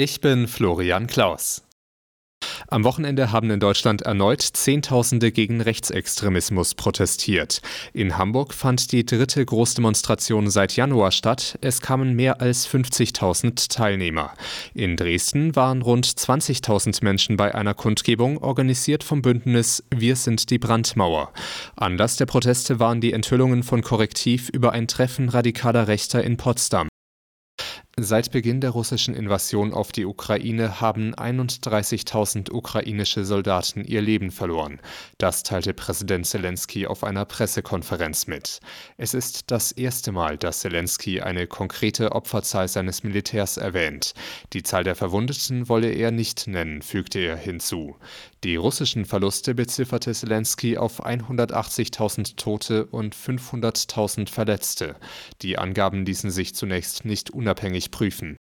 Ich bin Florian Klaus. Am Wochenende haben in Deutschland erneut Zehntausende gegen Rechtsextremismus protestiert. In Hamburg fand die dritte Großdemonstration seit Januar statt. Es kamen mehr als 50.000 Teilnehmer. In Dresden waren rund 20.000 Menschen bei einer Kundgebung, organisiert vom Bündnis Wir sind die Brandmauer. Anlass der Proteste waren die Enthüllungen von Korrektiv über ein Treffen radikaler Rechter in Potsdam. Seit Beginn der russischen Invasion auf die Ukraine haben 31.000 ukrainische Soldaten ihr Leben verloren. Das teilte Präsident Zelensky auf einer Pressekonferenz mit. Es ist das erste Mal, dass Zelensky eine konkrete Opferzahl seines Militärs erwähnt. Die Zahl der Verwundeten wolle er nicht nennen, fügte er hinzu. Die russischen Verluste bezifferte Zelensky auf 180.000 Tote und 500.000 Verletzte. Die Angaben ließen sich zunächst nicht unabhängig prüfen.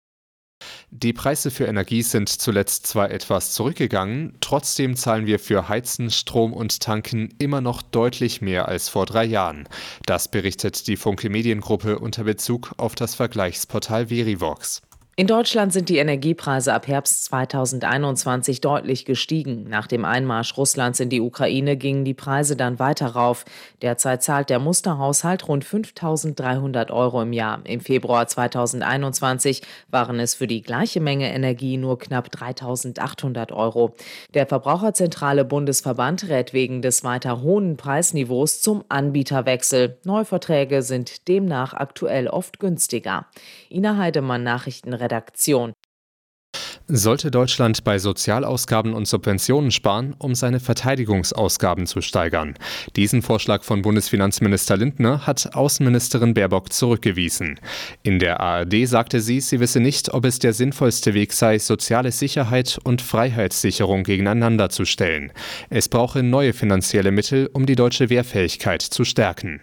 Die Preise für Energie sind zuletzt zwar etwas zurückgegangen, trotzdem zahlen wir für Heizen, Strom und Tanken immer noch deutlich mehr als vor drei Jahren. Das berichtet die Funke Mediengruppe unter Bezug auf das Vergleichsportal Verivox. In Deutschland sind die Energiepreise ab Herbst 2021 deutlich gestiegen. Nach dem Einmarsch Russlands in die Ukraine gingen die Preise dann weiter rauf. Derzeit zahlt der Musterhaushalt rund 5.300 Euro im Jahr. Im Februar 2021 waren es für die gleiche Menge Energie nur knapp 3.800 Euro. Der Verbraucherzentrale Bundesverband rät wegen des weiter hohen Preisniveaus zum Anbieterwechsel. Neuverträge sind demnach aktuell oft günstiger. Ina Heidemann Nachrichten Redaktion. Sollte Deutschland bei Sozialausgaben und Subventionen sparen, um seine Verteidigungsausgaben zu steigern? Diesen Vorschlag von Bundesfinanzminister Lindner hat Außenministerin Baerbock zurückgewiesen. In der ARD sagte sie, sie wisse nicht, ob es der sinnvollste Weg sei, soziale Sicherheit und Freiheitssicherung gegeneinander zu stellen. Es brauche neue finanzielle Mittel, um die deutsche Wehrfähigkeit zu stärken.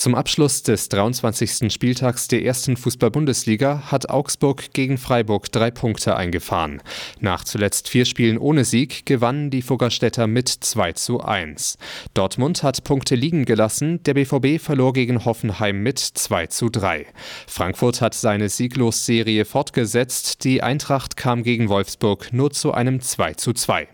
Zum Abschluss des 23. Spieltags der ersten Fußball-Bundesliga hat Augsburg gegen Freiburg drei Punkte eingefahren. Nach zuletzt vier Spielen ohne Sieg gewannen die Fuggerstädter mit 2 zu 1. Dortmund hat Punkte liegen gelassen, der BVB verlor gegen Hoffenheim mit 2 zu 3. Frankfurt hat seine Sieglosserie fortgesetzt, die Eintracht kam gegen Wolfsburg nur zu einem 2 zu 2.